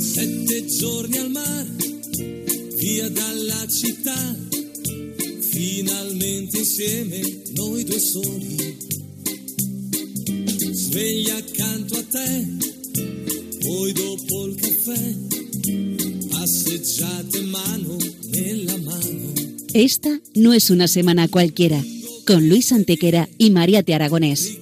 Sette giorni al mare, via dalla città, finalmente insieme noi due soli. Sveglia accanto a te, poi dopo il caffè, passeggiate mano nella mano. Esta no es una semana cualquiera, con Luis Antequera y Mariate Aragonés.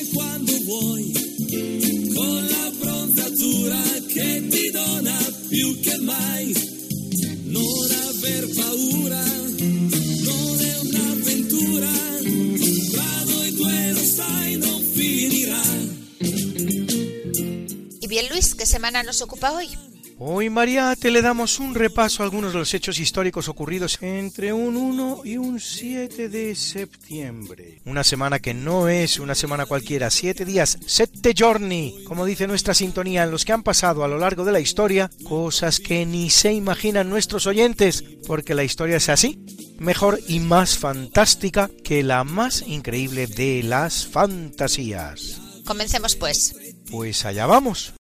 Luis, ¿qué semana nos ocupa hoy? Hoy, Mariate, le damos un repaso a algunos de los hechos históricos ocurridos entre un 1 y un 7 de septiembre. Una semana que no es una semana cualquiera, siete días, sette giorni, como dice nuestra sintonía, en los que han pasado a lo largo de la historia cosas que ni se imaginan nuestros oyentes, porque la historia es así, mejor y más fantástica que la más increíble de las fantasías. Comencemos pues. Pues allá vamos.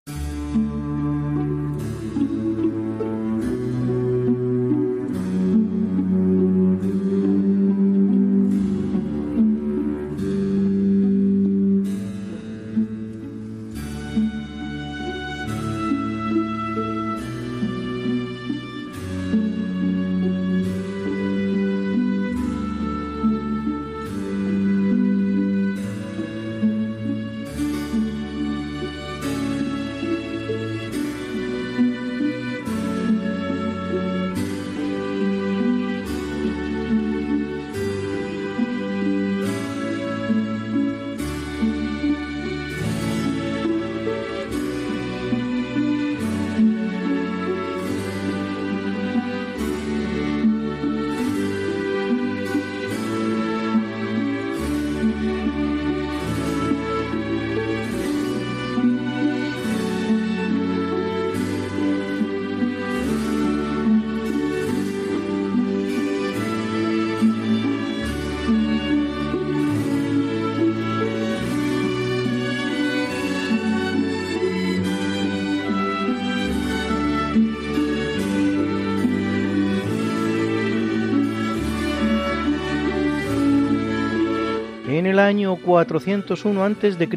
El año 401 a.C.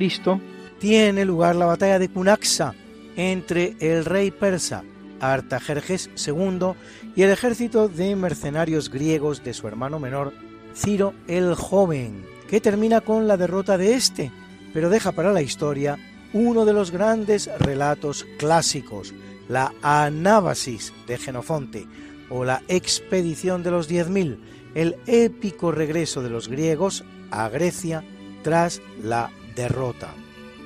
tiene lugar la batalla de Cunaxa entre el rey persa Artajerjes II y el ejército de mercenarios griegos de su hermano menor Ciro el Joven, que termina con la derrota de este, pero deja para la historia uno de los grandes relatos clásicos, la Anábasis de Genofonte o la expedición de los 10.000, el épico regreso de los griegos a Grecia tras la derrota.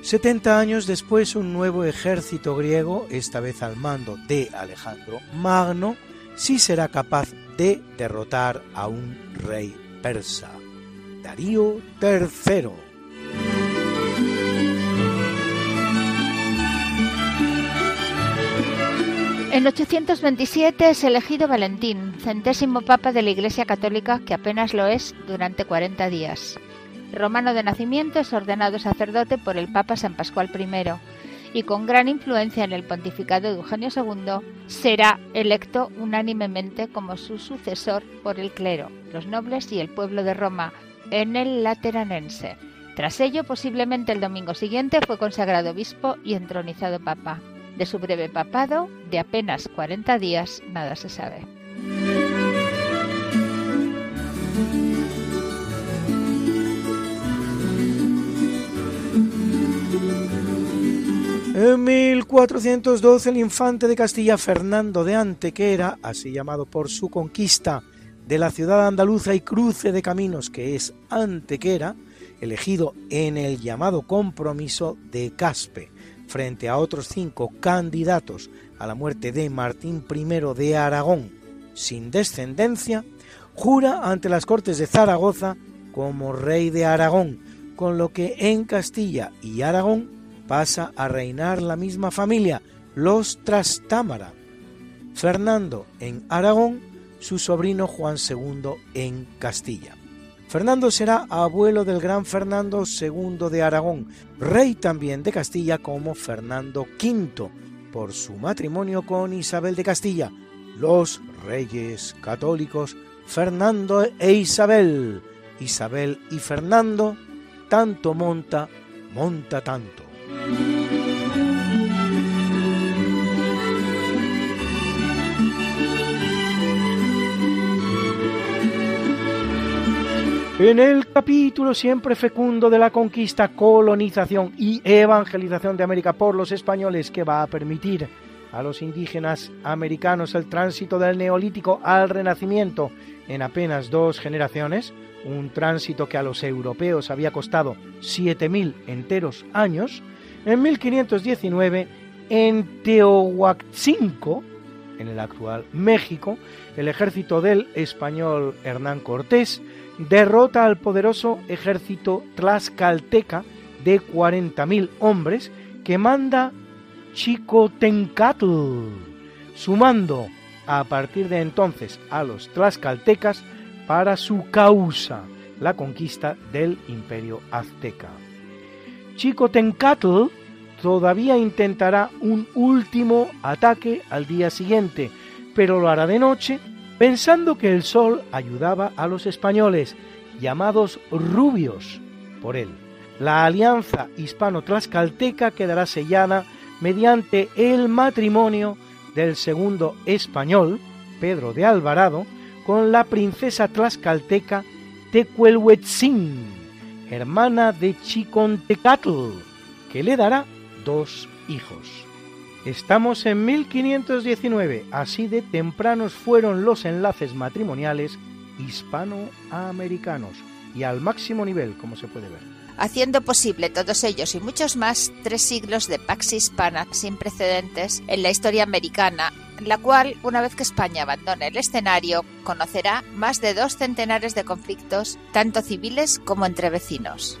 70 años después, un nuevo ejército griego, esta vez al mando de Alejandro Magno, sí será capaz de derrotar a un rey persa, Darío III. En 827 es elegido Valentín, centésimo papa de la Iglesia Católica, que apenas lo es durante 40 días. Romano de nacimiento, es ordenado sacerdote por el Papa San Pascual I y con gran influencia en el pontificado de Eugenio II, será electo unánimemente como su sucesor por el clero, los nobles y el pueblo de Roma en el Lateranense. Tras ello, posiblemente el domingo siguiente, fue consagrado obispo y entronizado papa. De su breve papado, de apenas 40 días, nada se sabe. En 1412 el infante de Castilla Fernando de Antequera, así llamado por su conquista de la ciudad andaluza y cruce de caminos que es Antequera, elegido en el llamado compromiso de Caspe, frente a otros cinco candidatos a la muerte de Martín I de Aragón, sin descendencia, jura ante las Cortes de Zaragoza como rey de Aragón, con lo que en Castilla y Aragón pasa a reinar la misma familia, los Trastámara. Fernando en Aragón, su sobrino Juan II en Castilla. Fernando será abuelo del gran Fernando II de Aragón, rey también de Castilla como Fernando V, por su matrimonio con Isabel de Castilla, los reyes católicos Fernando e Isabel. Isabel y Fernando, tanto monta, monta tanto. En el capítulo siempre fecundo de la conquista, colonización y evangelización de América por los españoles que va a permitir a los indígenas americanos el tránsito del neolítico al renacimiento en apenas dos generaciones, un tránsito que a los europeos había costado 7.000 enteros años, en 1519 en Teohuaccinco, en el actual México, el ejército del español Hernán Cortés derrota al poderoso ejército tlaxcalteca de 40.000 hombres que manda Chicotencatl, sumando a partir de entonces a los tlaxcaltecas para su causa, la conquista del imperio azteca. Chicotencatl todavía intentará un último ataque al día siguiente, pero lo hará de noche pensando que el sol ayudaba a los españoles, llamados rubios por él. La alianza hispano-tlaxcalteca quedará sellada mediante el matrimonio del segundo español, Pedro de Alvarado, con la princesa tlaxcalteca Tecuelhuetzin, hermana de Chicontecatl, que le dará dos hijos. Estamos en 1519, así de tempranos fueron los enlaces matrimoniales hispanoamericanos y al máximo nivel, como se puede ver. Haciendo posible todos ellos y muchos más tres siglos de pax hispana sin precedentes en la historia americana, la cual, una vez que España abandone el escenario, conocerá más de dos centenares de conflictos, tanto civiles como entre vecinos.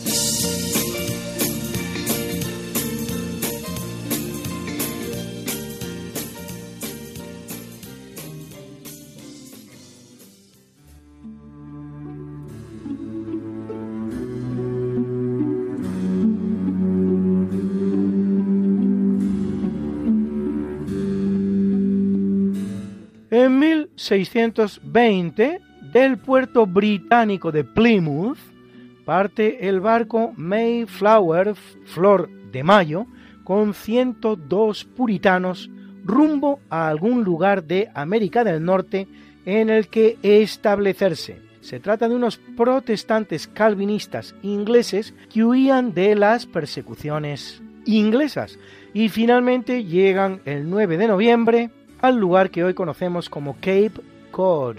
1620, del puerto británico de Plymouth, parte el barco Mayflower Flor de Mayo con 102 puritanos rumbo a algún lugar de América del Norte en el que establecerse. Se trata de unos protestantes calvinistas ingleses que huían de las persecuciones inglesas y finalmente llegan el 9 de noviembre al lugar que hoy conocemos como Cape Cod,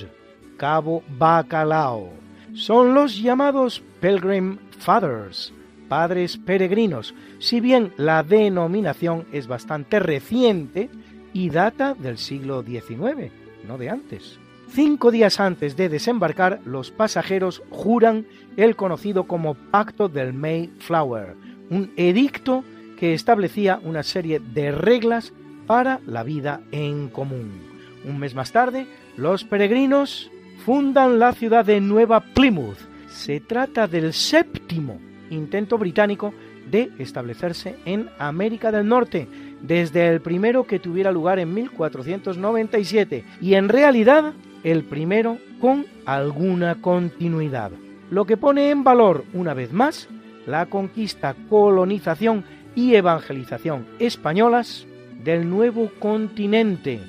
Cabo Bacalao. Son los llamados Pilgrim Fathers, padres peregrinos, si bien la denominación es bastante reciente y data del siglo XIX, no de antes. Cinco días antes de desembarcar, los pasajeros juran el conocido como Pacto del Mayflower, un edicto que establecía una serie de reglas para la vida en común. Un mes más tarde, los peregrinos fundan la ciudad de Nueva Plymouth. Se trata del séptimo intento británico de establecerse en América del Norte, desde el primero que tuviera lugar en 1497, y en realidad el primero con alguna continuidad, lo que pone en valor una vez más la conquista, colonización y evangelización españolas del nuevo continente,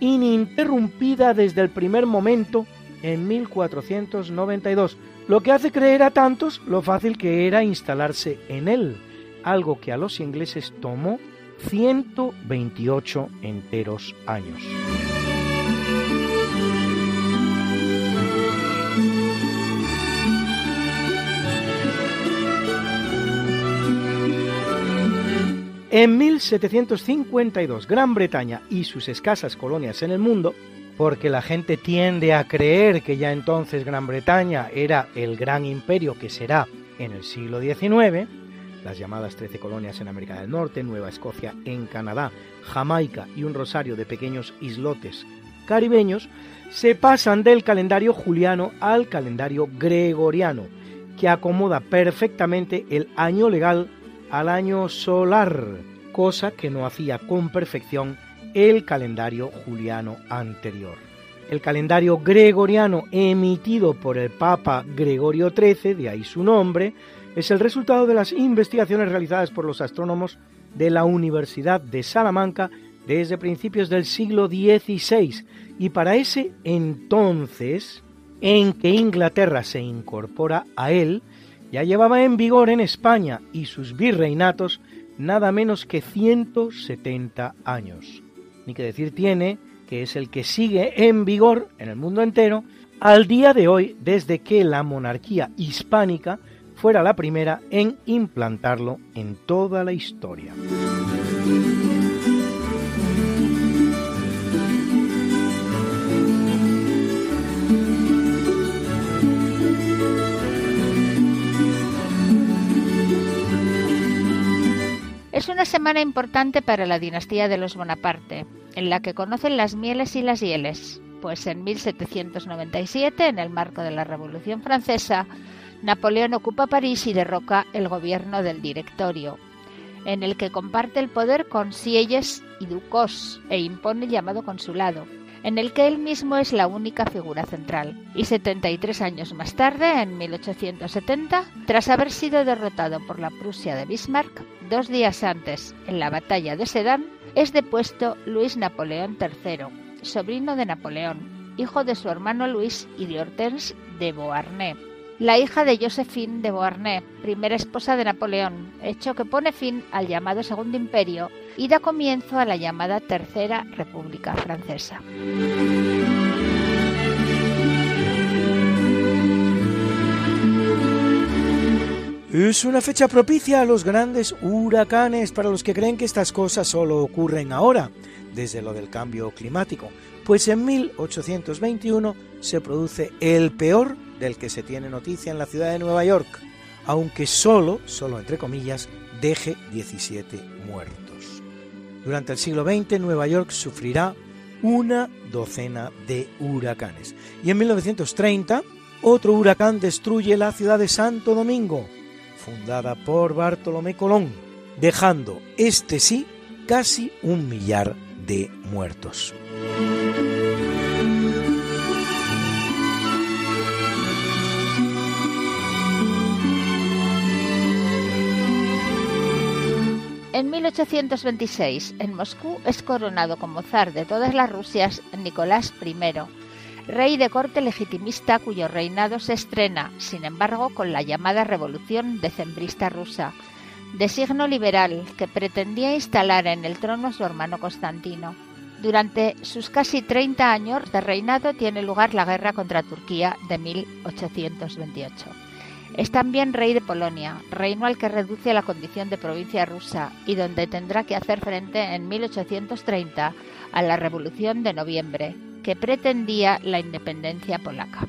ininterrumpida desde el primer momento en 1492, lo que hace creer a tantos lo fácil que era instalarse en él, algo que a los ingleses tomó 128 enteros años. En 1752, Gran Bretaña y sus escasas colonias en el mundo, porque la gente tiende a creer que ya entonces Gran Bretaña era el gran imperio que será en el siglo XIX, las llamadas Trece colonias en América del Norte, Nueva Escocia en Canadá, Jamaica y un rosario de pequeños islotes caribeños, se pasan del calendario juliano al calendario gregoriano, que acomoda perfectamente el año legal al año solar, cosa que no hacía con perfección el calendario juliano anterior. El calendario gregoriano emitido por el Papa Gregorio XIII, de ahí su nombre, es el resultado de las investigaciones realizadas por los astrónomos de la Universidad de Salamanca desde principios del siglo XVI y para ese entonces en que Inglaterra se incorpora a él, ya llevaba en vigor en España y sus virreinatos nada menos que 170 años. Ni que decir tiene que es el que sigue en vigor en el mundo entero al día de hoy desde que la monarquía hispánica fuera la primera en implantarlo en toda la historia. Es una semana importante para la dinastía de los Bonaparte, en la que conocen las mieles y las hieles, pues en 1797, en el marco de la Revolución Francesa, Napoleón ocupa París y derroca el gobierno del Directorio, en el que comparte el poder con Sieyes y Ducos e impone el llamado consulado, en el que él mismo es la única figura central. Y 73 años más tarde, en 1870, tras haber sido derrotado por la Prusia de Bismarck, dos días antes, en la batalla de Sedan, es depuesto Luis Napoleón III, sobrino de Napoleón, hijo de su hermano Luis y de Hortense de Beauharnais, la hija de Josephine de Beauharnais, primera esposa de Napoleón, hecho que pone fin al llamado Segundo Imperio y da comienzo a la llamada Tercera República Francesa. Es una fecha propicia a los grandes huracanes para los que creen que estas cosas solo ocurren ahora, desde lo del cambio climático, pues en 1821 se produce el peor del que se tiene noticia en la ciudad de Nueva York, aunque solo, solo entre comillas, deje 17 muertos. Durante el siglo XX Nueva York sufrirá una docena de huracanes. Y en 1930 otro huracán destruye la ciudad de Santo Domingo, fundada por Bartolomé Colón, dejando este sí casi un millar de muertos. 1826, en Moscú, es coronado como zar de todas las Rusias Nicolás I, rey de corte legitimista cuyo reinado se estrena, sin embargo, con la llamada Revolución Decembrista rusa, de signo liberal que pretendía instalar en el trono a su hermano Constantino. Durante sus casi 30 años de reinado tiene lugar la guerra contra Turquía de 1828. Es también rey de Polonia, reino al que reduce la condición de provincia rusa y donde tendrá que hacer frente en 1830 a la Revolución de Noviembre, que pretendía la independencia polaca.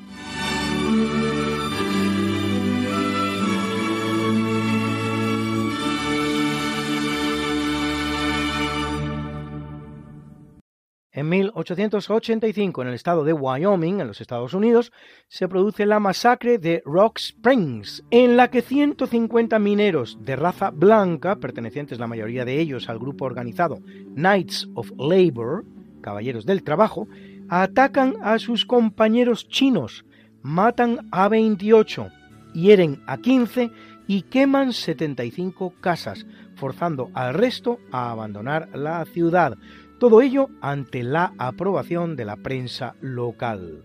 En 1885, en el estado de Wyoming, en los Estados Unidos, se produce la masacre de Rock Springs, en la que 150 mineros de raza blanca, pertenecientes la mayoría de ellos al grupo organizado Knights of Labor, Caballeros del Trabajo, atacan a sus compañeros chinos, matan a 28, hieren a 15 y queman 75 casas, forzando al resto a abandonar la ciudad, todo ello ante la aprobación de la prensa local.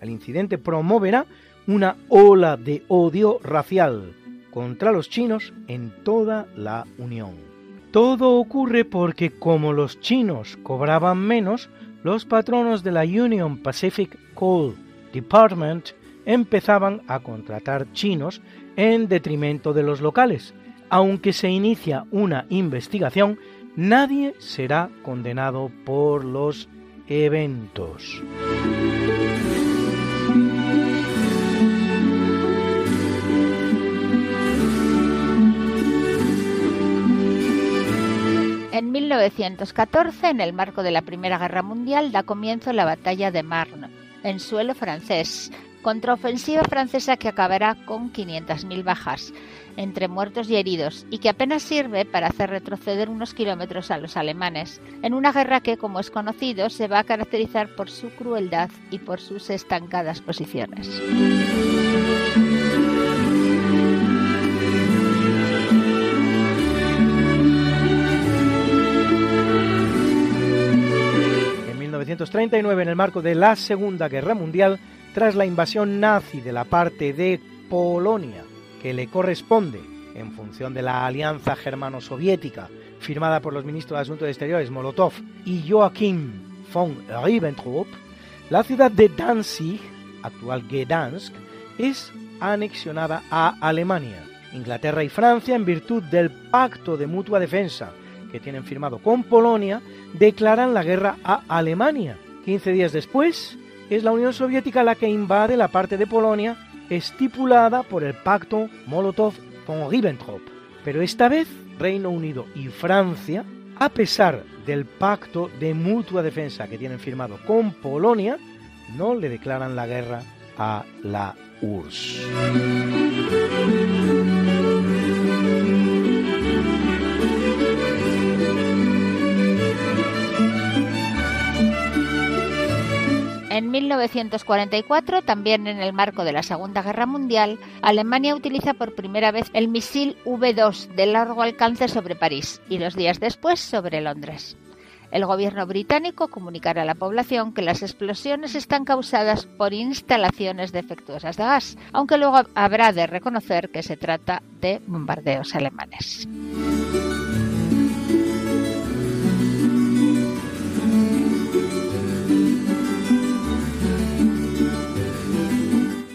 El incidente promoverá una ola de odio racial contra los chinos en toda la Unión. Todo ocurre porque como los chinos cobraban menos, los patronos de la Union Pacific Coal Department empezaban a contratar chinos en detrimento de los locales, aunque se inicia una investigación nadie será condenado por los eventos. En 1914, en el marco de la Primera Guerra Mundial, da comienzo la batalla de Marne, en suelo francés, contraofensiva francesa que acabará con 500.000 bajas, entre muertos y heridos, y que apenas sirve para hacer retroceder unos kilómetros a los alemanes, en una guerra que, como es conocido, se va a caracterizar por su crueldad y por sus estancadas posiciones. En 1939, en el marco de la Segunda Guerra Mundial, tras la invasión nazi de la parte de Polonia, que le corresponde en función de la alianza germano-soviética firmada por los ministros de Asuntos Exteriores Molotov y Joachim von Ribbentrop, la ciudad de Danzig, actual Gdansk, es anexionada a Alemania. Inglaterra y Francia, en virtud del pacto de mutua defensa que tienen firmado con Polonia, declaran la guerra a Alemania. 15 días después, es la Unión Soviética la que invade la parte de Polonia estipulada por el pacto Molotov-von Ribbentrop. Pero esta vez Reino Unido y Francia, a pesar del pacto de mutua defensa que tienen firmado con Polonia, no le declaran la guerra a la URSS. 1944, también en el marco de la Segunda Guerra Mundial, Alemania utiliza por primera vez el misil V2 de largo alcance sobre París y dos días después sobre Londres. El gobierno británico comunicará a la población que las explosiones están causadas por instalaciones defectuosas de gas, aunque luego habrá de reconocer que se trata de bombardeos alemanes.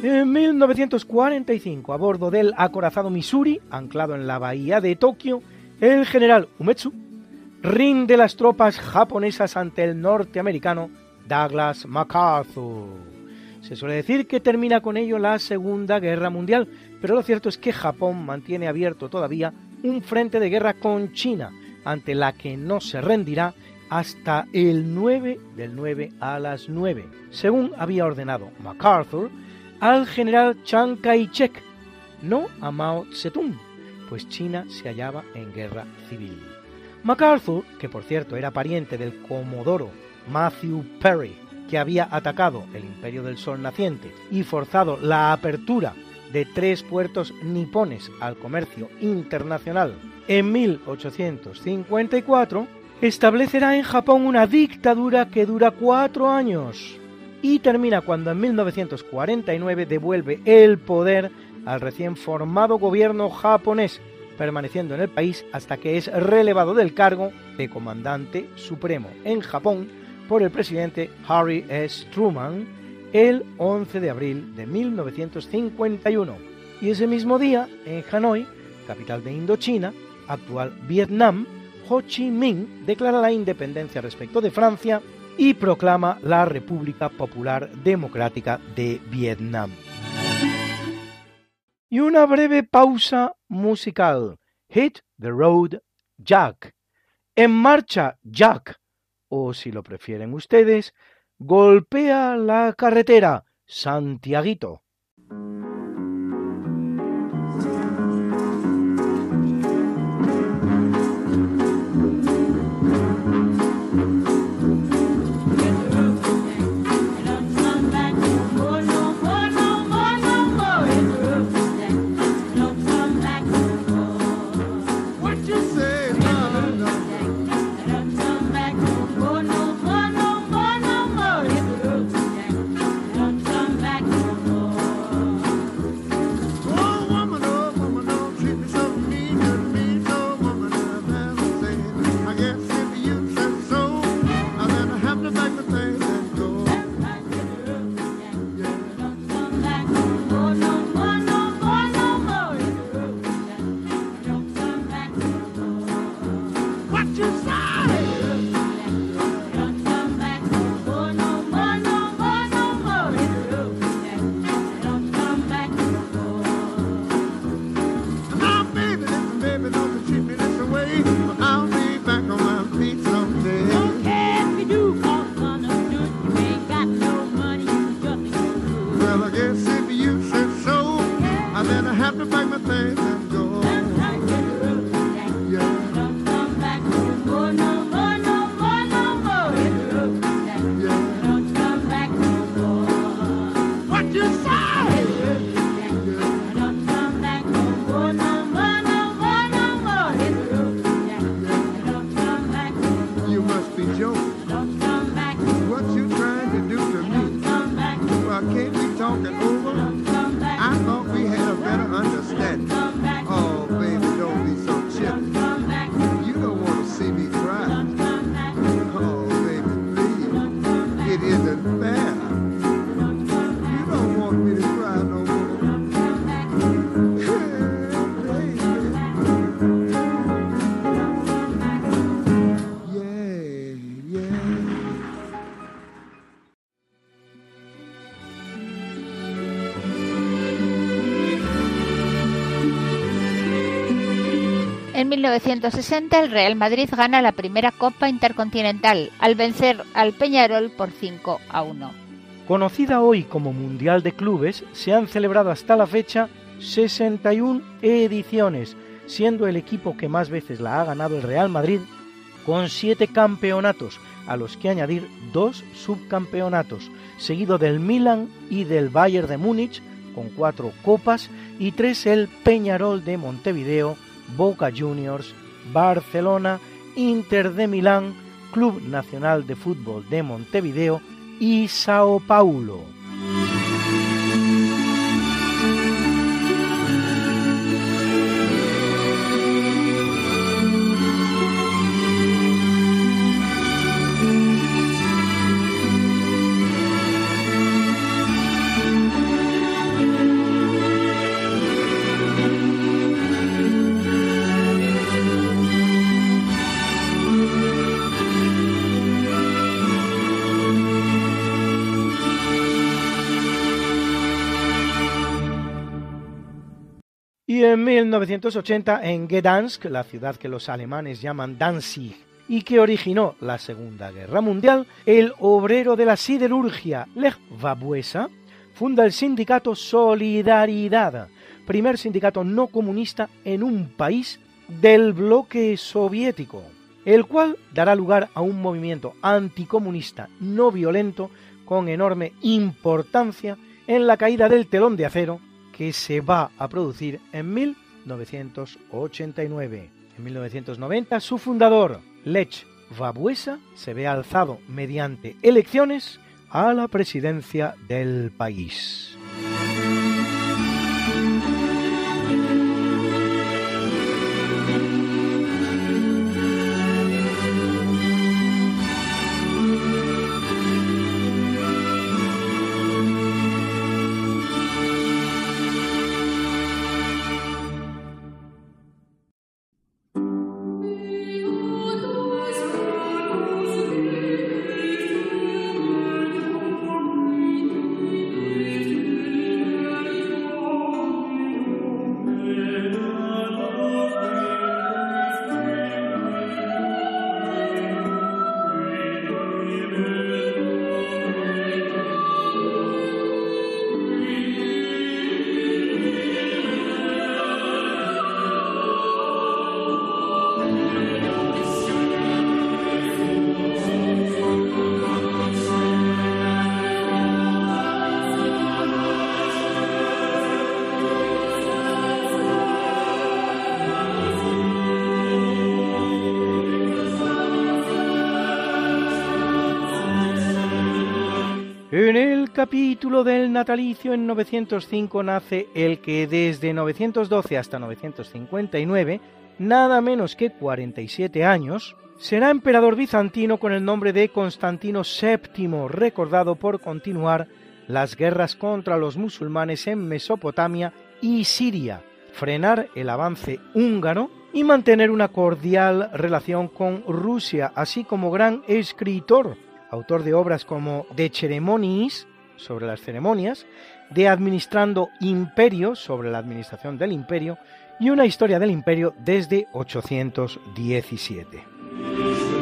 En 1945, a bordo del acorazado Missouri, anclado en la bahía de Tokio, el general Umetsu rinde las tropas japonesas ante el norteamericano Douglas MacArthur. Se suele decir que termina con ello la Segunda Guerra Mundial, pero lo cierto es que Japón mantiene abierto todavía un frente de guerra con China, ante la que no se rendirá hasta el 9 del 9 a las 9, según había ordenado MacArthur al general Chiang Kai-shek, no a Mao Zedong, pues China se hallaba en guerra civil. MacArthur, que por cierto era pariente del comodoro Matthew Perry, que había atacado el Imperio del Sol naciente y forzado la apertura de tres puertos nipones al comercio internacional en 1854, establecerá en Japón una dictadura que dura cuatro años y termina cuando en 1949 devuelve el poder al recién formado gobierno japonés, permaneciendo en el país hasta que es relevado del cargo de comandante supremo en Japón por el presidente Harry S. Truman el 11 de abril de 1951. Y ese mismo día, en Hanoi, capital de Indochina, actual Vietnam, Ho Chi Minh declara la independencia respecto de Francia y proclama la República Popular Democrática de Vietnam. Y una breve pausa musical. Hit the Road Jack. En marcha Jack. O si lo prefieren ustedes, golpea la carretera Santiaguito. you say? En 1960 el Real Madrid gana la primera Copa Intercontinental al vencer al Peñarol por 5 a 1. Conocida hoy como Mundial de Clubes, se han celebrado hasta la fecha 61 ediciones, siendo el equipo que más veces la ha ganado el Real Madrid, con 7 campeonatos, a los que añadir dos subcampeonatos, seguido del Milan y del Bayern de Múnich, con 4 copas, y 3 el Peñarol de Montevideo, Boca Juniors, Barcelona, Inter de Milán, Club Nacional de Fútbol de Montevideo y Sao Paulo. 1980 en Gdansk, la ciudad que los alemanes llaman Danzig y que originó la Segunda Guerra Mundial, el obrero de la siderurgia Lech Wałęsa funda el sindicato Solidaridad, primer sindicato no comunista en un país del bloque soviético, el cual dará lugar a un movimiento anticomunista no violento con enorme importancia en la caída del telón de acero que se va a producir en 1989. En 1990, su fundador, Lech Wałęsa, se ve alzado mediante elecciones a la presidencia del país. Capítulo del natalicio en 905 nace el que desde 912 hasta 959, nada menos que 47 años, será emperador bizantino con el nombre de Constantino VII, recordado por continuar las guerras contra los musulmanes en Mesopotamia y Siria, frenar el avance húngaro y mantener una cordial relación con Rusia, así como gran escritor autor de obras como De Ceremoniis, sobre las ceremonias, de Administrando Imperio, sobre la administración del imperio, y una historia del imperio desde 817.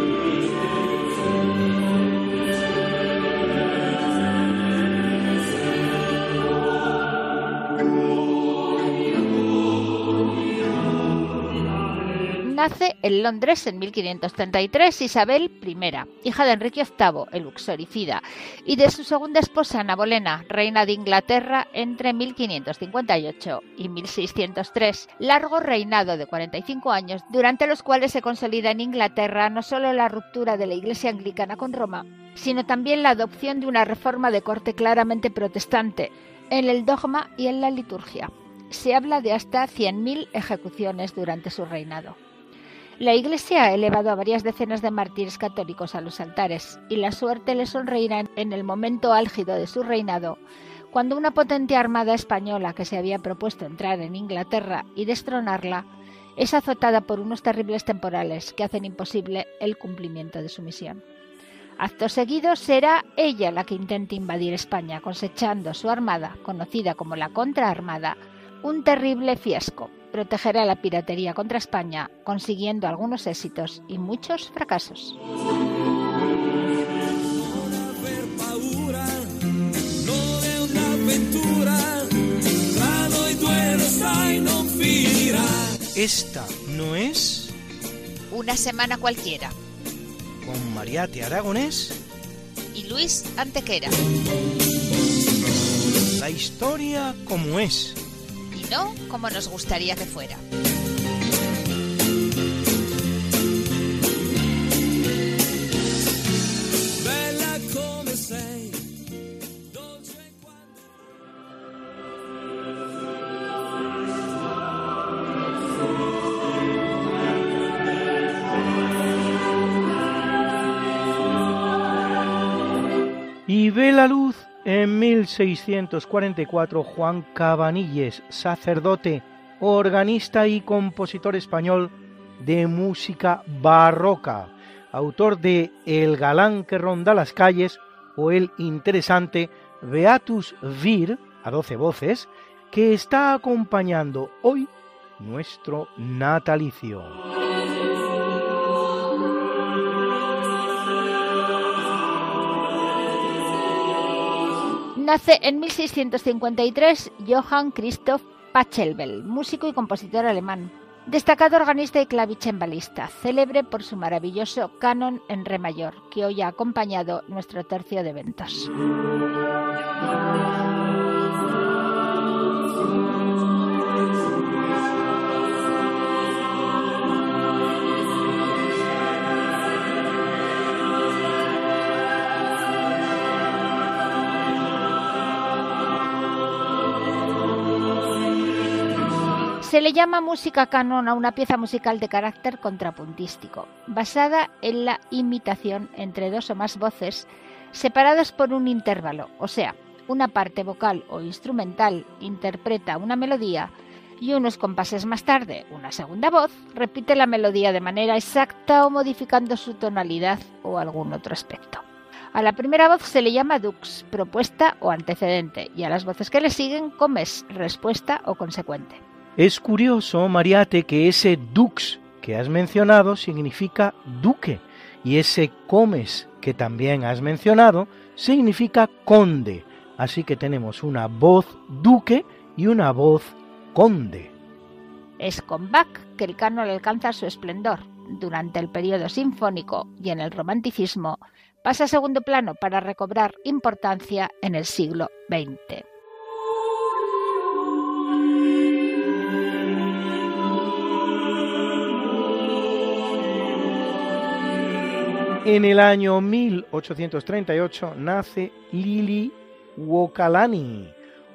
Nace en Londres en 1533 Isabel I, hija de Enrique VIII, el uxoricida, y de su segunda esposa Ana Bolena, reina de Inglaterra entre 1558 y 1603, largo reinado de 45 años, durante los cuales se consolida en Inglaterra no solo la ruptura de la Iglesia anglicana con Roma, sino también la adopción de una reforma de corte claramente protestante en el dogma y en la liturgia. Se habla de hasta 100.000 ejecuciones durante su reinado. La Iglesia ha elevado a varias decenas de mártires católicos a los altares, y la suerte le sonreirá en el momento álgido de su reinado, cuando una potente armada española que se había propuesto entrar en Inglaterra y destronarla es azotada por unos terribles temporales que hacen imposible el cumplimiento de su misión. Acto seguido será ella la que intente invadir España, cosechando su armada, conocida como la Contraarmada, un terrible fiasco, protegerá la piratería contra España, consiguiendo algunos éxitos y muchos fracasos. Esta no es una semana cualquiera. Con Mariate Aragonés y Luis Antequera. La historia como es como nos gustaría que fuera. 1644, Juan Cabanilles, sacerdote, organista y compositor español de música barroca, autor de El galán que ronda las calles o el interesante Beatus Vir, a doce voces, que está acompañando hoy nuestro natalicio. Nace en 1653 Johann Christoph Pachelbel, músico y compositor alemán, destacado organista y clavicembalista, célebre por su maravilloso canon en re mayor, que hoy ha acompañado nuestro tercio de eventos. Se le llama música canon a una pieza musical de carácter contrapuntístico, basada en la imitación entre dos o más voces separadas por un intervalo, o sea, una parte vocal o instrumental interpreta una melodía y unos compases más tarde una segunda voz repite la melodía de manera exacta o modificando su tonalidad o algún otro aspecto. A la primera voz se le llama dux, propuesta o antecedente, y a las voces que le siguen comes, respuesta o consecuente. Es curioso, Mariate, que ese dux que has mencionado significa duque y ese comes que también has mencionado significa conde. Así que tenemos una voz duque y una voz conde. Es con Bach que el canon alcanza su esplendor. Durante el periodo sinfónico y en el romanticismo pasa a segundo plano para recobrar importancia en el siglo XX. En el año 1838 nace Lili Wokalani,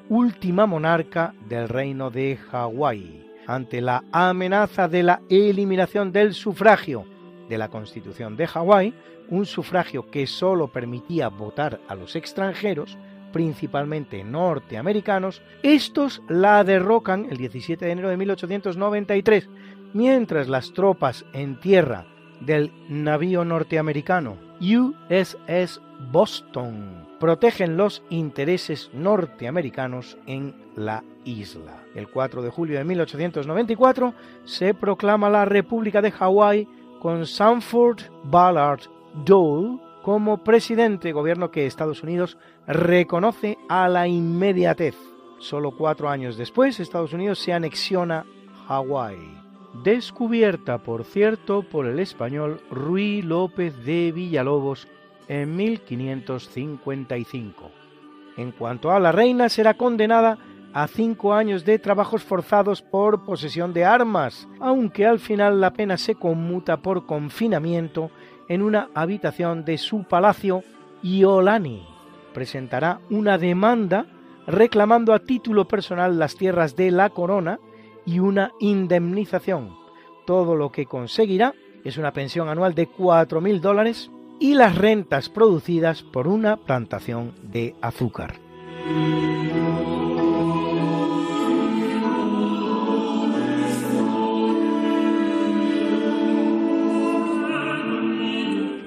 última monarca del reino de Hawái. Ante la amenaza de la eliminación del sufragio de la Constitución de Hawái, un sufragio que solo permitía votar a los extranjeros, principalmente norteamericanos, estos la derrocan el 17 de enero de 1893, mientras las tropas en tierra del navío norteamericano USS Boston protegen los intereses norteamericanos en la isla. El 4 de julio de 1894 se proclama la República de Hawái con Sanford Ballard Dole como presidente, gobierno que Estados Unidos reconoce a la inmediatez. Solo cuatro años después, Estados Unidos se anexiona Hawái descubierta por cierto por el español Ruy López de Villalobos en 1555. En cuanto a la reina, será condenada a cinco años de trabajos forzados por posesión de armas, aunque al final la pena se conmuta por confinamiento en una habitación de su palacio Iolani. Presentará una demanda reclamando a título personal las tierras de la corona y una indemnización. Todo lo que conseguirá es una pensión anual de 4.000 dólares y las rentas producidas por una plantación de azúcar.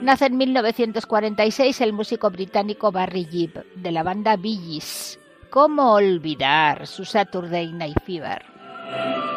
Nace en 1946 el músico británico Barry Gibb, de la banda Bee Gees. ¿Cómo olvidar su Saturday Night Fever? Amen.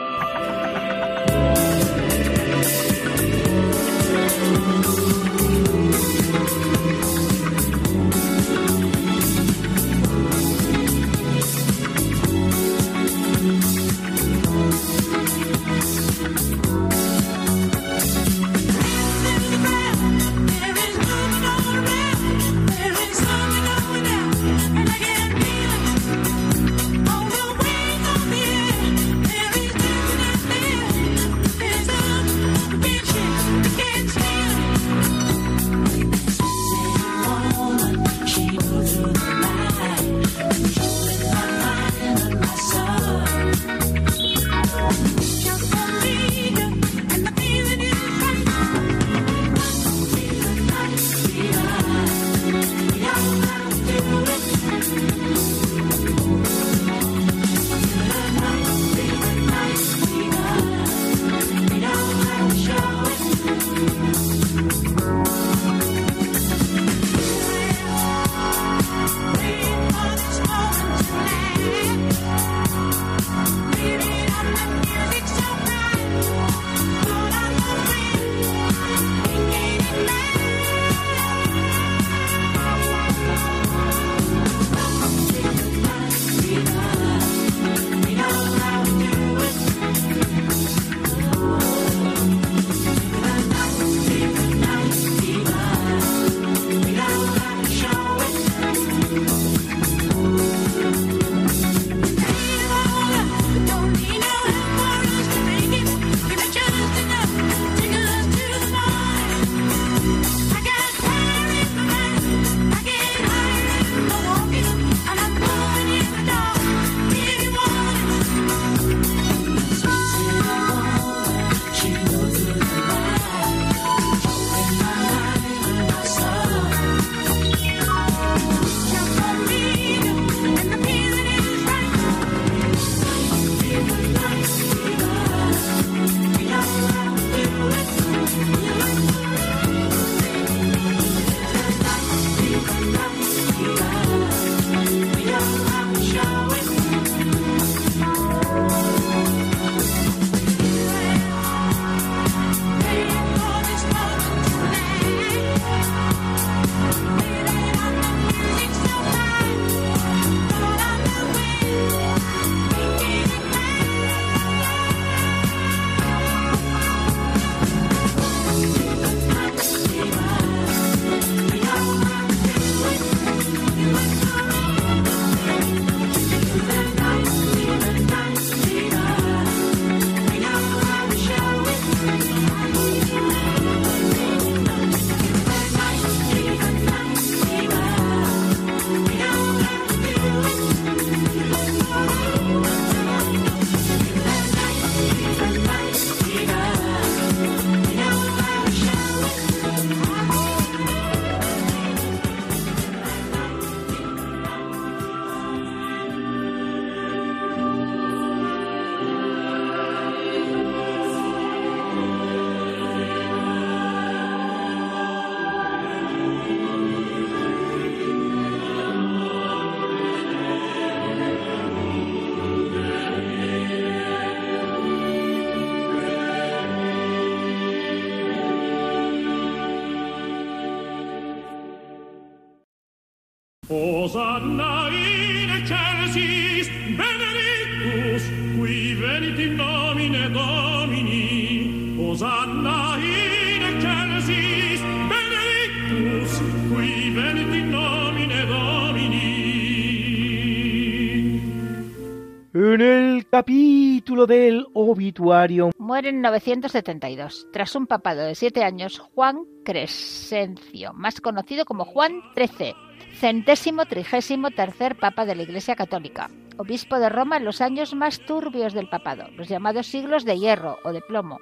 Muere en 972, tras un papado de siete años, Juan Crescencio, más conocido como Juan XIII, centésimo trigésimo tercer papa de la Iglesia Católica, obispo de Roma en los años más turbios del papado, los llamados siglos de hierro o de plomo.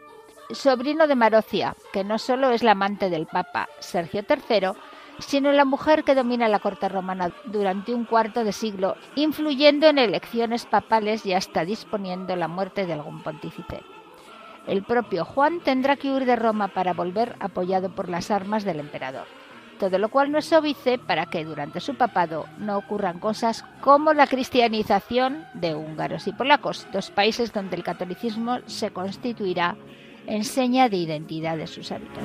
Sobrino de Marocia, que no solo es la amante del papa Sergio III, sino la mujer que domina la corte romana durante un cuarto de siglo, influyendo en elecciones papales y hasta disponiendo la muerte de algún pontífice. El propio Juan tendrá que huir de Roma para volver apoyado por las armas del emperador. Todo lo cual no es óbice para que durante su papado no ocurran cosas como la cristianización de húngaros y polacos, dos países donde el catolicismo se constituirá en seña de identidad de sus habitantes.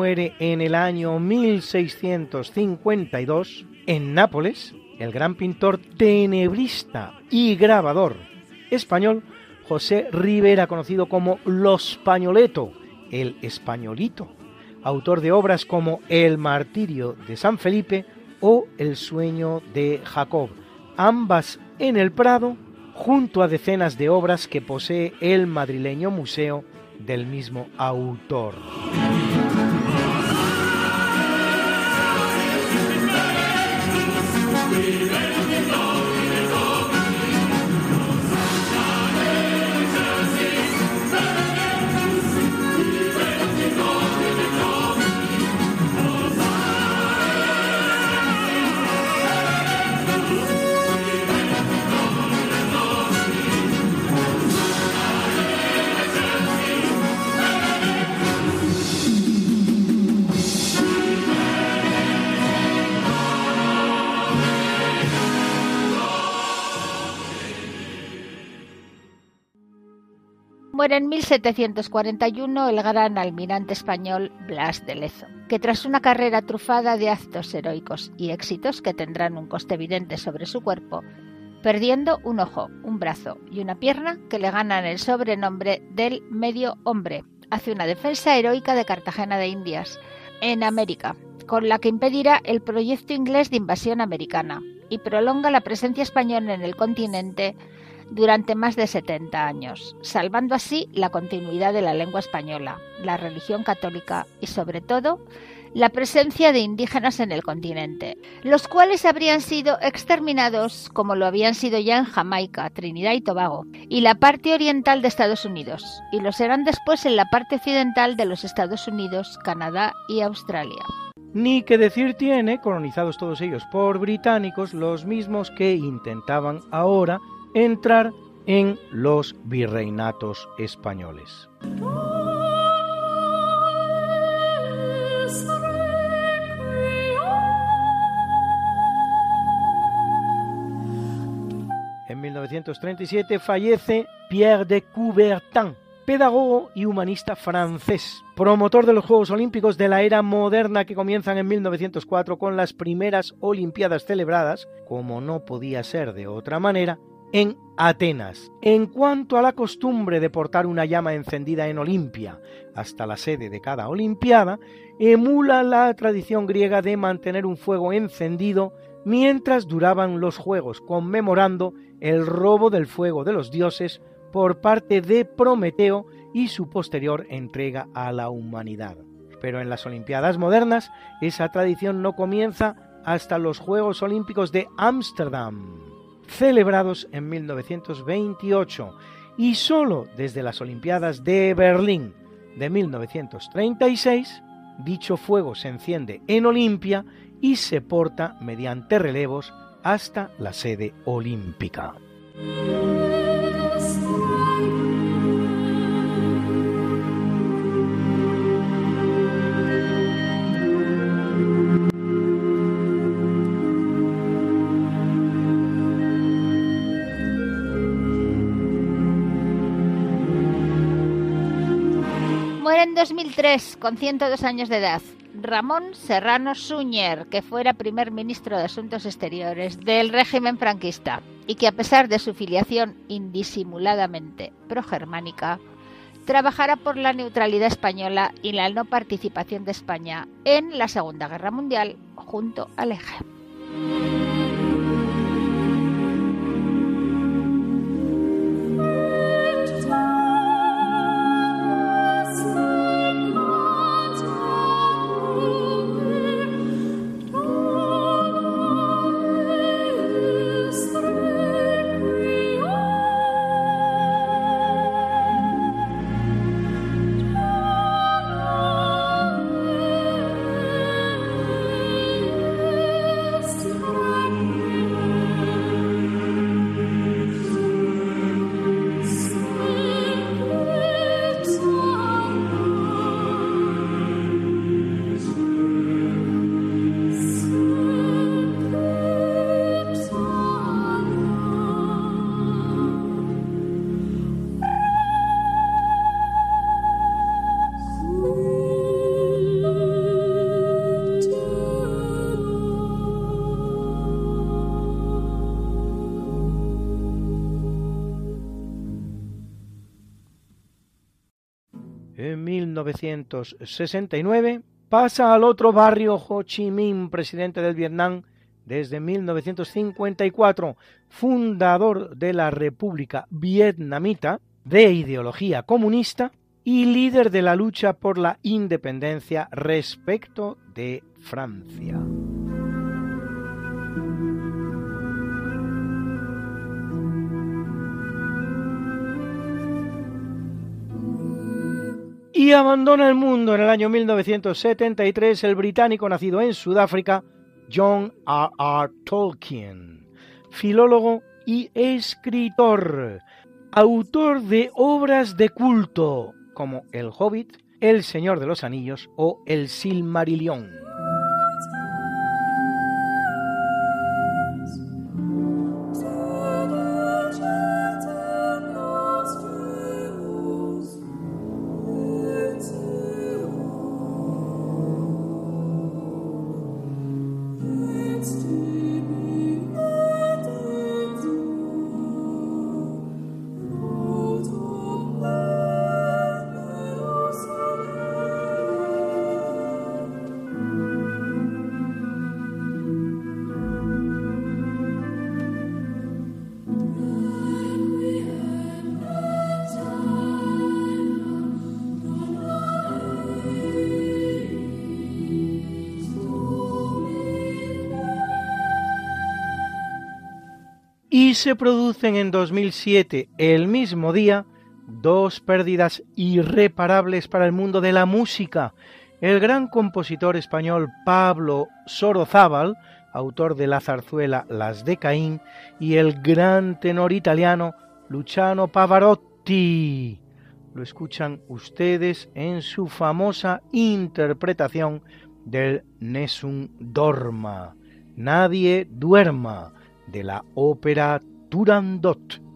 Muere en el año 1652 en Nápoles el gran pintor tenebrista y grabador español José Rivera, conocido como Los Pañoleto, el Españolito, autor de obras como El martirio de San Felipe o El sueño de Jacob, ambas en el Prado, junto a decenas de obras que posee el madrileño museo del mismo autor. Hallelujah. En 1741 el gran almirante español Blas de Lezo, que tras una carrera trufada de actos heroicos y éxitos que tendrán un coste evidente sobre su cuerpo, perdiendo un ojo, un brazo y una pierna que le ganan el sobrenombre del medio hombre, hace una defensa heroica de Cartagena de Indias, en América, con la que impedirá el proyecto inglés de invasión americana y prolonga la presencia española en el continente durante más de 70 años, salvando así la continuidad de la lengua española, la religión católica y sobre todo la presencia de indígenas en el continente, los cuales habrían sido exterminados como lo habían sido ya en Jamaica, Trinidad y Tobago, y la parte oriental de Estados Unidos, y lo serán después en la parte occidental de los Estados Unidos, Canadá y Australia. Ni que decir tiene, colonizados todos ellos por británicos, los mismos que intentaban ahora entrar en los virreinatos españoles. En 1937 fallece Pierre de Coubertin, pedagogo y humanista francés, promotor de los Juegos Olímpicos de la era moderna que comienzan en 1904 con las primeras Olimpiadas celebradas, como no podía ser de otra manera, en Atenas. En cuanto a la costumbre de portar una llama encendida en Olimpia hasta la sede de cada Olimpiada, emula la tradición griega de mantener un fuego encendido mientras duraban los Juegos, conmemorando el robo del fuego de los dioses por parte de Prometeo y su posterior entrega a la humanidad. Pero en las Olimpiadas modernas esa tradición no comienza hasta los Juegos Olímpicos de Ámsterdam celebrados en 1928 y solo desde las Olimpiadas de Berlín de 1936 dicho fuego se enciende en Olimpia y se porta mediante relevos hasta la sede olímpica. 2003, con 102 años de edad, Ramón Serrano Suñer, que fuera primer ministro de Asuntos Exteriores del régimen franquista y que a pesar de su filiación indisimuladamente progermánica, trabajará por la neutralidad española y la no participación de España en la Segunda Guerra Mundial junto al eje. 1969, pasa al otro barrio Ho Chi Minh, presidente del Vietnam desde 1954, fundador de la República Vietnamita, de ideología comunista y líder de la lucha por la independencia respecto de Francia. Y abandona el mundo en el año 1973 el británico nacido en Sudáfrica, John R. R. Tolkien, filólogo y escritor, autor de obras de culto como El Hobbit, El Señor de los Anillos o El Silmarillion. Y se producen en 2007, el mismo día, dos pérdidas irreparables para el mundo de la música. El gran compositor español Pablo Sorozábal, autor de la zarzuela Las de Caín, y el gran tenor italiano Luciano Pavarotti. Lo escuchan ustedes en su famosa interpretación del Nessun Dorma. Nadie duerma de la ópera Turandot.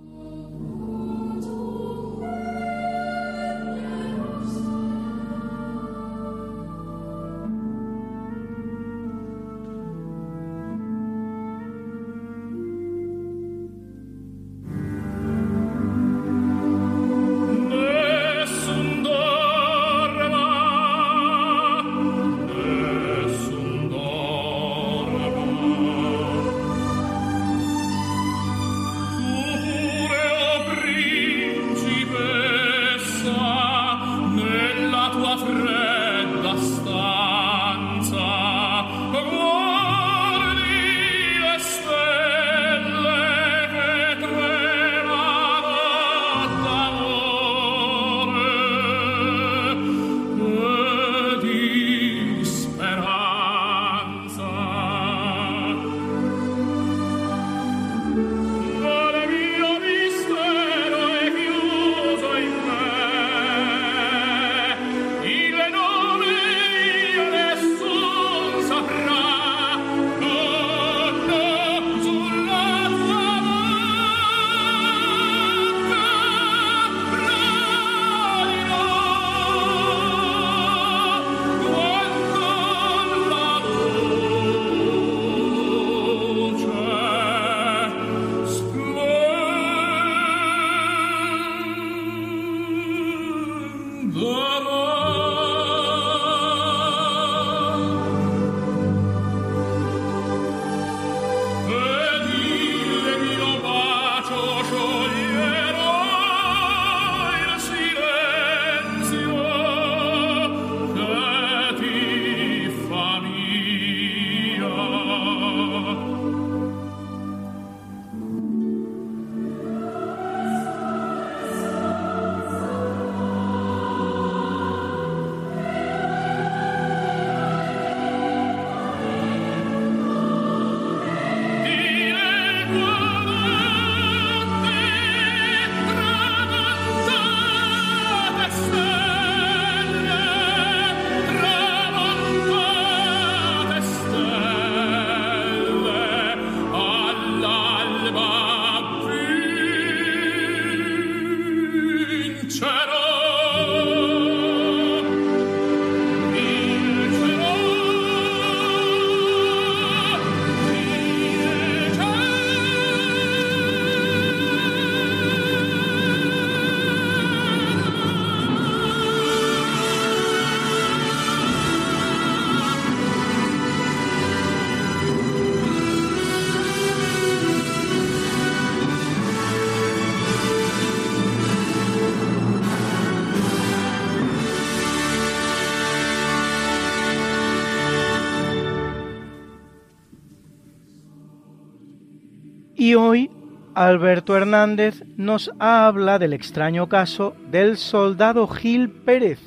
Y hoy Alberto Hernández nos habla del extraño caso del soldado Gil Pérez,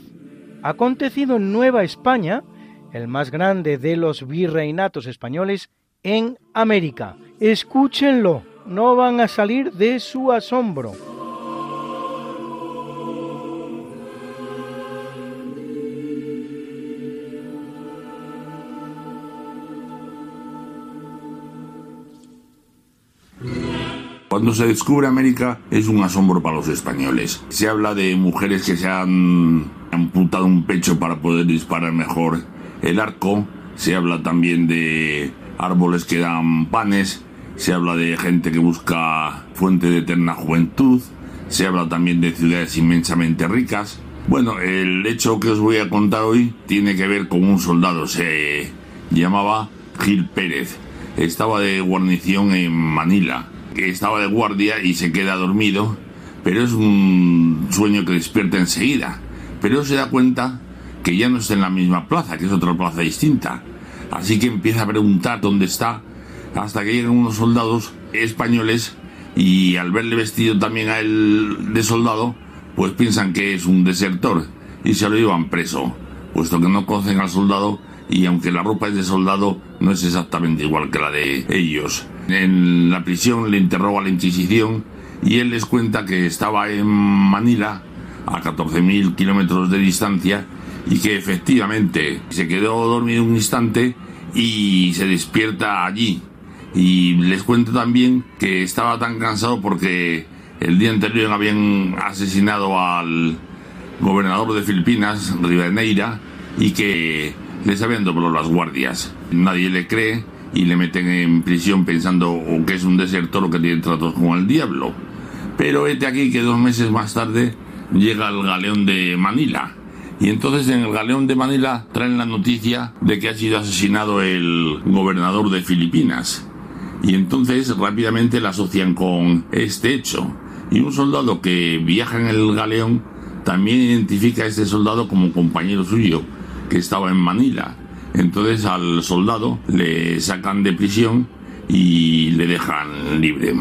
acontecido en Nueva España, el más grande de los virreinatos españoles en América. Escúchenlo, no van a salir de su asombro. Cuando se descubre América es un asombro para los españoles. Se habla de mujeres que se han amputado un pecho para poder disparar mejor el arco. Se habla también de árboles que dan panes. Se habla de gente que busca fuente de eterna juventud. Se habla también de ciudades inmensamente ricas. Bueno, el hecho que os voy a contar hoy tiene que ver con un soldado. Se llamaba Gil Pérez. Estaba de guarnición en Manila que estaba de guardia y se queda dormido, pero es un sueño que despierta enseguida. Pero se da cuenta que ya no está en la misma plaza, que es otra plaza distinta. Así que empieza a preguntar dónde está, hasta que llegan unos soldados españoles y al verle vestido también a él de soldado, pues piensan que es un desertor y se lo llevan preso, puesto que no conocen al soldado y aunque la ropa es de soldado, no es exactamente igual que la de ellos. En la prisión le interroga la Inquisición y él les cuenta que estaba en Manila a 14.000 kilómetros de distancia y que efectivamente se quedó dormido un instante y se despierta allí. Y les cuento también que estaba tan cansado porque el día anterior habían asesinado al gobernador de Filipinas, Rivadeneira, y que les habían doblado las guardias. Nadie le cree y le meten en prisión pensando que es un desertor o que tiene tratos con el diablo. Pero este aquí que dos meses más tarde llega el galeón de Manila. Y entonces en el galeón de Manila traen la noticia de que ha sido asesinado el gobernador de Filipinas. Y entonces rápidamente la asocian con este hecho. Y un soldado que viaja en el galeón también identifica a este soldado como compañero suyo, que estaba en Manila entonces al soldado le sacan de prisión y le dejan libre.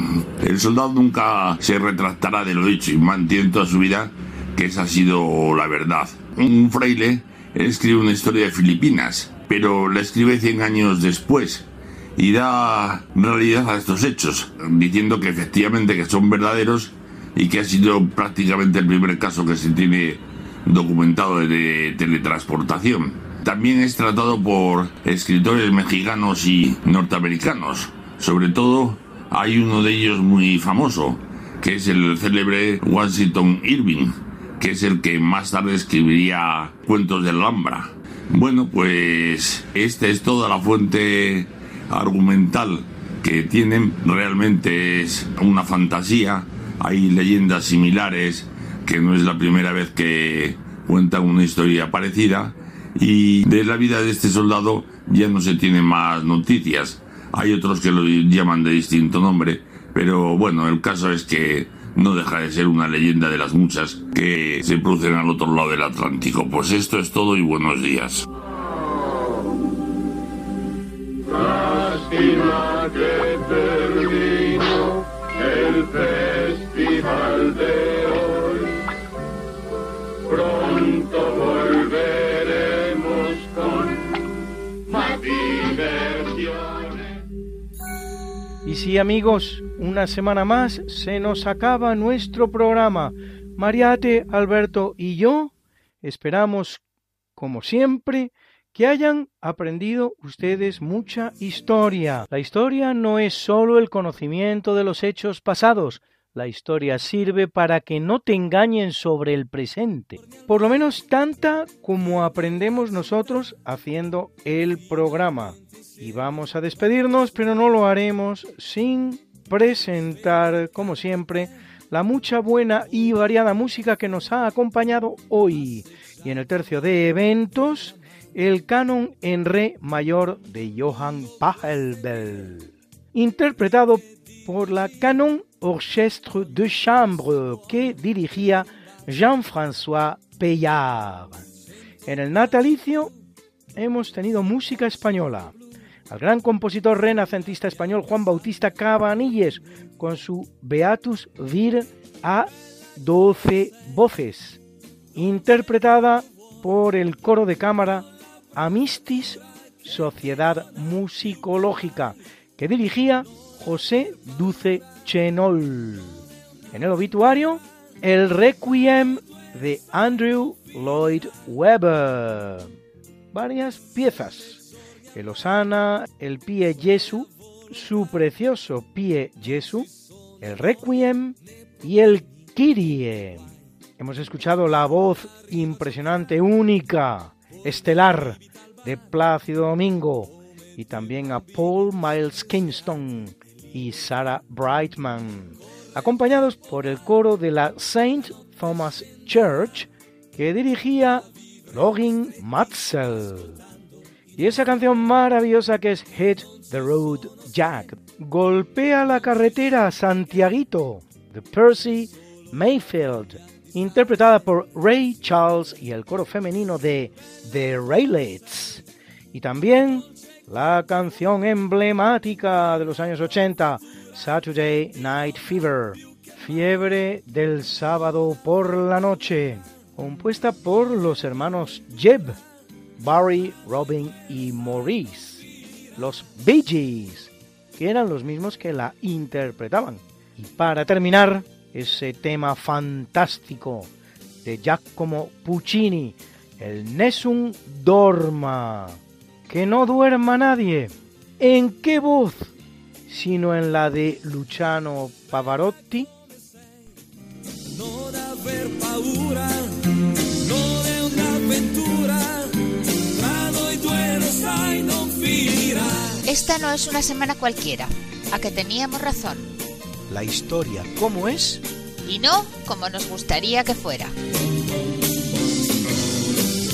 El soldado nunca se retractará de lo dicho y mantiene toda su vida que esa ha sido la verdad. Un fraile escribe una historia de Filipinas, pero la escribe 100 años después y da realidad a estos hechos, diciendo que efectivamente que son verdaderos y que ha sido prácticamente el primer caso que se tiene documentado de teletransportación también es tratado por escritores mexicanos y norteamericanos. Sobre todo hay uno de ellos muy famoso, que es el célebre Washington Irving, que es el que más tarde escribiría cuentos de Alhambra. Bueno, pues esta es toda la fuente argumental que tienen. Realmente es una fantasía. Hay leyendas similares, que no es la primera vez que cuentan una historia parecida y de la vida de este soldado ya no se tiene más noticias. Hay otros que lo llaman de distinto nombre, pero bueno, el caso es que no deja de ser una leyenda de las muchas que se producen al otro lado del Atlántico. Pues esto es todo y buenos días. el festival de. Pronto Y sí amigos, una semana más se nos acaba nuestro programa. Mariate, Alberto y yo esperamos, como siempre, que hayan aprendido ustedes mucha historia. La historia no es sólo el conocimiento de los hechos pasados, la historia sirve para que no te engañen sobre el presente, por lo menos tanta como aprendemos nosotros haciendo el programa. Y vamos a despedirnos, pero no lo haremos sin presentar, como siempre, la mucha buena y variada música que nos ha acompañado hoy. Y en el tercio de eventos, el canon en re mayor de Johann Pachelbel, interpretado por la Canon Orchestre de Chambre que dirigía Jean-François Payard. En el natalicio hemos tenido música española. al gran compositor renacentista español Juan Bautista Cabanilles con su Beatus Vir a 12 voces, interpretada por el coro de cámara Amistis Sociedad Musicológica, que dirigía José Duce Chenol. En el obituario, el Requiem de Andrew Lloyd Webber. Varias piezas. El Osana, el Pie Jesu, su precioso Pie Jesu, el Requiem y el Kyrie. Hemos escuchado la voz impresionante, única, estelar de Plácido Domingo y también a Paul Miles Kingston y Sarah Brightman, acompañados por el coro de la St. Thomas Church que dirigía Login Matzel. Y esa canción maravillosa que es Hit the Road Jack, Golpea la carretera Santiaguito, de Percy Mayfield, interpretada por Ray Charles y el coro femenino de The Raylets. Y también la canción emblemática de los años 80, Saturday Night Fever, Fiebre del sábado por la noche, compuesta por los hermanos Jeb, Barry, Robin y Maurice, los Bee Gees, que eran los mismos que la interpretaban. Y para terminar, ese tema fantástico de Giacomo Puccini, el Nessun Dorma. Que no duerma nadie. ¿En qué voz? Sino en la de Luciano Pavarotti. Esta no es una semana cualquiera, a que teníamos razón. La historia, ¿cómo es? Y no como nos gustaría que fuera.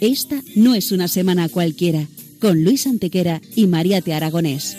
Esta no es una semana cualquiera, con Luis Antequera y María Aragonés.